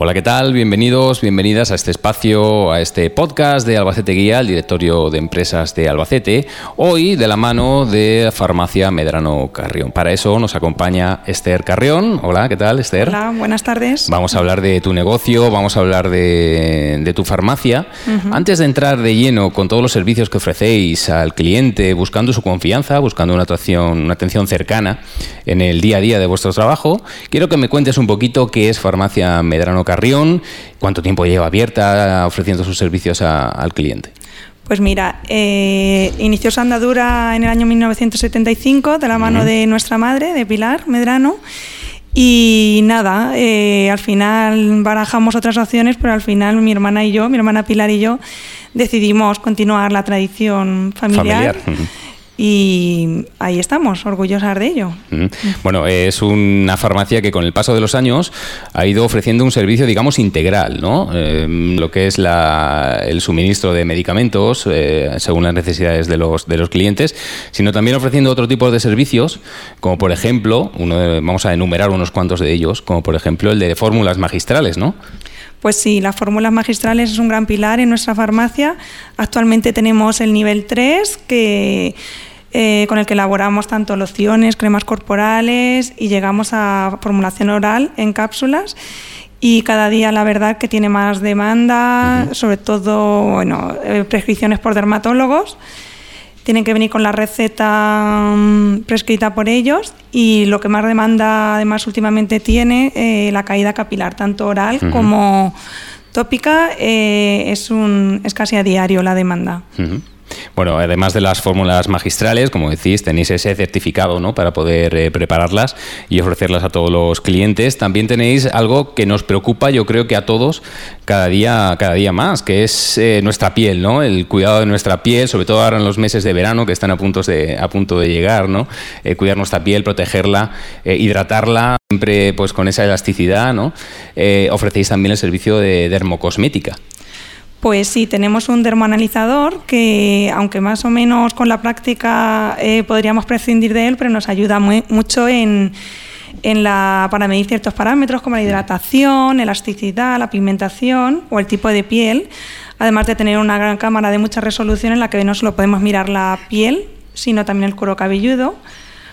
Hola, ¿qué tal? Bienvenidos, bienvenidas a este espacio, a este podcast de Albacete Guía, el directorio de empresas de Albacete, hoy de la mano de Farmacia Medrano Carrión. Para eso nos acompaña Esther Carrión. Hola, ¿qué tal, Esther? Hola, buenas tardes. Vamos a hablar de tu negocio, vamos a hablar de, tu farmacia. Antes de entrar de lleno con todos los servicios que ofrecéis al cliente, buscando su confianza, buscando una atención, una atención cercana en el día a día de vuestro trabajo, quiero que me cuentes un poquito qué es Farmacia Medrano Carrión, cuánto tiempo lleva abierta ofreciendo sus servicios al cliente. Pues mira, eh, inició su andadura en el año 1975 de la mano de nuestra madre, de Pilar Medrano. Y nada, eh, al final barajamos otras opciones, pero al final mi hermana y yo, mi hermana Pilar y yo, decidimos continuar la tradición familiar. familiar y ahí estamos, orgullosas de ello. Bueno, es una farmacia que con el paso de los años ha ido ofreciendo un servicio, digamos, integral, ¿no? Em, lo que es el suministro de medicamentos eh, según las necesidades de los, de los clientes, sino también ofreciendo otro tipo de servicios, como por ejemplo, uno vamos a enumerar unos cuantos de ellos, como por ejemplo el de fórmulas magistrales, ¿no? Pues sí, las fórmulas magistrales es un gran pilar en nuestra farmacia. Actualmente tenemos el nivel 3, que eh, con el que elaboramos tanto lociones, cremas corporales y llegamos a formulación oral en cápsulas. Y cada día la verdad que tiene más demanda, sobre todo bueno, eh, prescripciones por dermatólogos. Tienen que venir con la receta mm, prescrita por ellos y lo que más demanda además últimamente tiene eh, la caída capilar, tanto oral como tópica, es, un, es casi a diario la demanda. Bueno, además de las fórmulas magistrales, como decís, tenéis ese certificado ¿no? para poder eh, prepararlas y ofrecerlas a todos los clientes. También tenéis algo que nos preocupa, yo creo que a todos, cada día, cada día más, que es eh, nuestra piel, ¿no? El cuidado de nuestra piel, sobre todo ahora en los meses de verano que están a punto de, a punto de llegar, ¿no? Eh, cuidar nuestra piel, protegerla, hidratarla, siempre pues con esa elasticidad, ¿no? ofrecéis también el servicio de dermocosmética. Pues sí, tenemos un dermoanalizador que, aunque más o menos con la práctica eh, podríamos prescindir de él, pero nos ayuda mucho en, la, para medir ciertos parámetros como la hidratación, elasticidad, la pigmentación o el tipo de piel, además de tener una gran cámara de mucha resolución en la que no solo podemos mirar la piel, sino también el cuero cabelludo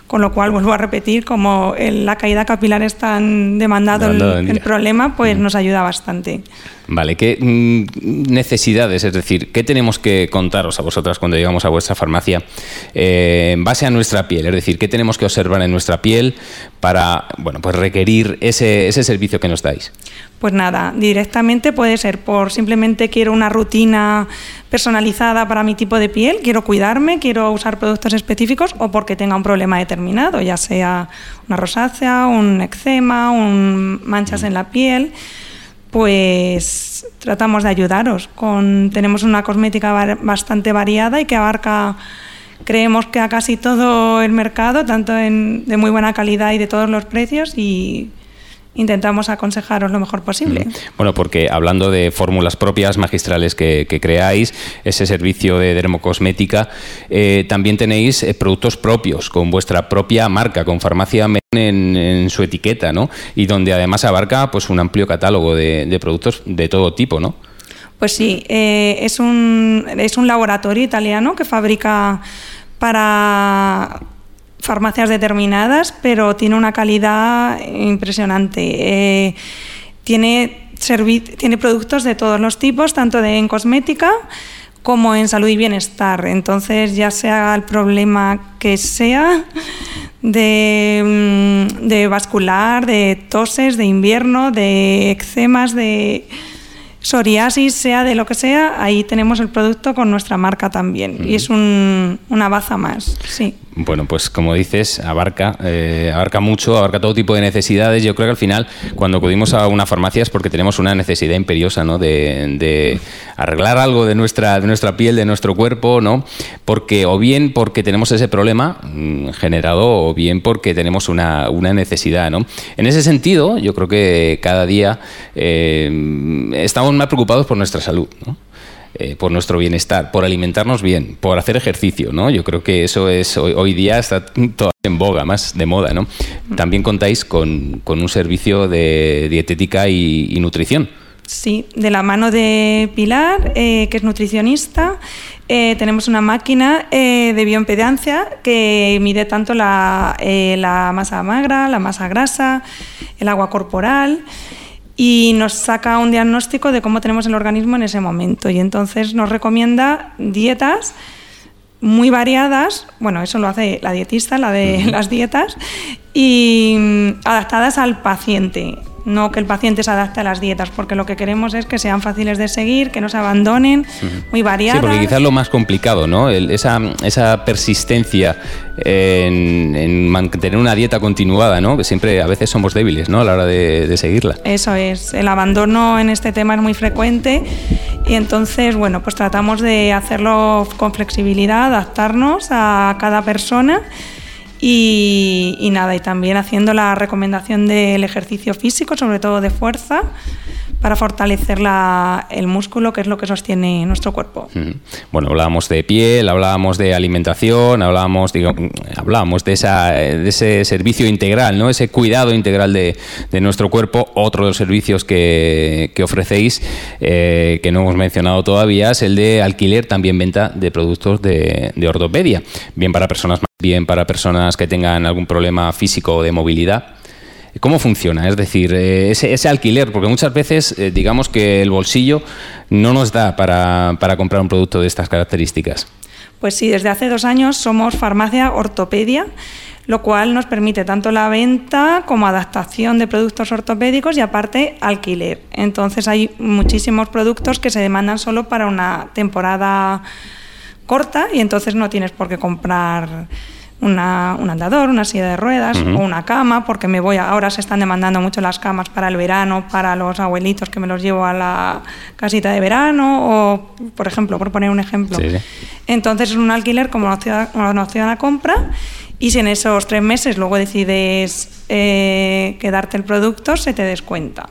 con lo cual vuelvo a repetir, como la caída capilar es tan demandado el, problema, pues nos ayuda bastante. Vale, ¿qué mm, necesidades, es decir, qué tenemos que contaros a vosotras cuando llegamos a vuestra farmacia eh, en base a nuestra piel? Es decir, ¿qué tenemos que observar en nuestra piel para bueno, pues requerir ese, ese servicio que nos dais? Pues nada, directamente puede ser por simplemente quiero una rutina personalizada para mi tipo de piel, quiero cuidarme, quiero usar productos específicos o porque tenga un problema determinado, ya sea una rosácea, un eczema, un manchas en la piel pues tratamos de ayudaros. Tenemos una cosmética bastante variada y que abarca, creemos que a casi todo el mercado, tanto de muy buena calidad y de todos los precios y intentamos aconsejaros lo mejor posible. Bueno, porque hablando de fórmulas propias magistrales que, creáis, ese servicio de dermocosmética, eh, también tenéis eh, productos propios con vuestra propia marca, con farmacia en, su etiqueta, ¿no? Y donde además abarca pues un amplio catálogo de, productos de todo tipo, ¿no? Pues sí, eh, es, un, es un laboratorio italiano que fabrica para farmacias determinadas, pero tiene una calidad impresionante. Eh, tiene, tiene productos de todos los tipos, tanto de en cosmética como en salud y bienestar. Entonces, ya sea el problema que sea, de, mm, de vascular, de toses, de invierno, de eczemas, de psoriasis, sea de lo que sea, ahí tenemos el producto con nuestra marca también. Y es un, una baza más, sí. Bueno, pues como dices, abarca, eh, abarca mucho, abarca todo tipo de necesidades. Yo creo que al final, cuando acudimos a una farmacia es porque tenemos una necesidad imperiosa, ¿no? De, arreglar algo de nuestra, de nuestra piel, de nuestro cuerpo, ¿no? Porque, o bien porque tenemos ese problema mm, generado, o bien porque tenemos una, necesidad, ¿no? En ese sentido, yo creo que cada día eh, estamos más preocupados por nuestra salud, ¿no? Eh, por nuestro bienestar, por alimentarnos bien, por hacer ejercicio, ¿no? Yo creo que eso es hoy, día está todo en boga, más de moda, ¿no? También contáis con, un servicio de dietética y, nutrición. Sí, de la mano de Pilar, eh, que es nutricionista, eh, tenemos una máquina de bioimpedancia que mide tanto la masa magra, la masa grasa, el agua corporal y nos saca un diagnóstico de cómo tenemos el organismo en ese momento. Y entonces nos recomienda dietas muy variadas, bueno, eso lo hace la dietista, la de las dietas, y mm, adaptadas al paciente no que el paciente se adapte a las dietas, porque lo que queremos es que sean fáciles de seguir, que no se abandonen, muy variadas. Sí, porque quizás lo más complicado, ¿no? esa, esa persistencia en, mantener una dieta continuada, ¿no? Que siempre a veces somos débiles, ¿no? A la hora de, de seguirla. Eso es, el abandono en este tema es muy frecuente y entonces, bueno, pues tratamos de hacerlo con flexibilidad, adaptarnos a cada persona y, nada, y también haciendo la recomendación del ejercicio físico, sobre todo de fuerza, para fortalecer la, el músculo, que es lo que sostiene nuestro cuerpo. Bueno, hablábamos de piel, hablábamos de alimentación, hablábamos, digo, hablábamos de, esa, de ese servicio integral, ¿no? ese cuidado integral de, de nuestro cuerpo. Otro de los servicios que, que ofrecéis, eh, que no hemos mencionado todavía, es el de alquiler, también venta de productos de, de ortopedia, bien para personas bien para personas que tengan algún problema físico o de movilidad. ¿Cómo funciona? Es decir, eh, ese, alquiler, porque muchas veces eh, digamos que el bolsillo no nos da para, comprar un producto de estas características. Pues sí, desde hace dos años somos farmacia ortopedia, lo cual nos permite tanto la venta como adaptación de productos ortopédicos y aparte alquiler. Entonces hay muchísimos productos que se demandan solo para una temporada corta y entonces no tienes por qué comprar una, un andador, una silla de ruedas o una cama, porque me voy ahora se están demandando mucho las camas para el verano, para los abuelitos que me los llevo a la casita de verano, o por ejemplo, por poner un ejemplo. Entonces es un alquiler como una opción, a compra y si en esos tres meses luego decides eh, quedarte el producto, se te descuenta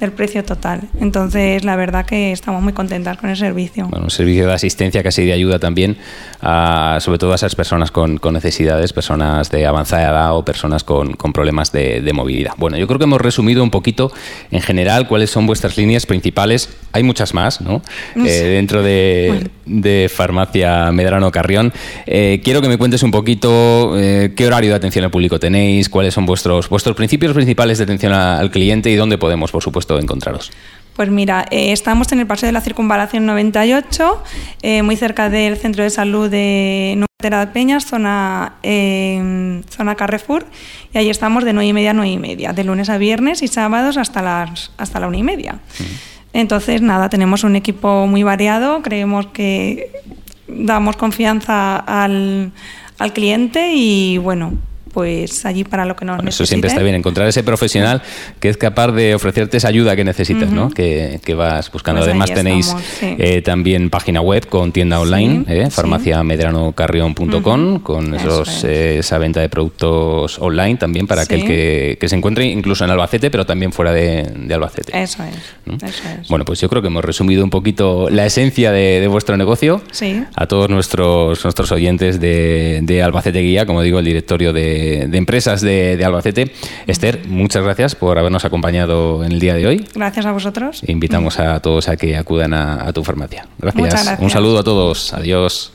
el precio total. Entonces, la verdad que estamos muy contentas con el servicio. Bueno, un servicio de asistencia casi de ayuda también, a, sobre todo a esas personas con, necesidades, personas de avanzada edad o personas con, problemas de, movilidad. Bueno, yo creo que hemos resumido un poquito en general cuáles son vuestras líneas principales. Hay muchas más, ¿no? Eh, dentro de, Farmacia Medrano Carrión. Eh, quiero que me cuentes un poquito eh, qué horario de atención al público tenéis, cuáles son vuestros, vuestros principios principales de atención al cliente y dónde podemos, por supuesto, encontraros? Pues mira, eh, estamos en el Paseo de la Circunvalación 98, eh, muy cerca del Centro de Salud de Nueva de Peñas, zona, eh, zona Carrefour, y ahí estamos de 9 y media a 9 y media, de lunes a viernes y sábados hasta, las, hasta la 1 y media. Entonces, nada, tenemos un equipo muy variado, creemos que damos confianza al, al cliente y bueno, pues allí para lo que nos Eso siempre está bien, encontrar ese profesional que es capaz de ofrecerte esa ayuda que necesitas, ¿no? Que, vas buscando. Pues Además tenéis eh, también página web con tienda online, eh, farmaciamedranocarrión.com, con esos, eh, esa venta de productos online también para aquel que, se encuentre incluso en Albacete, pero también fuera de, Albacete. Eso es, Bueno, pues yo creo que hemos resumido un poquito la esencia de, vuestro negocio. A todos nuestros, nuestros oyentes de, de Albacete Guía, como digo, el directorio de de, Empresas de, Albacete. Esther, muchas gracias por habernos acompañado en el día de hoy. Gracias a vosotros. Invitamos a todos a que acudan a, tu farmacia. gracias. Un saludo a todos. Adiós.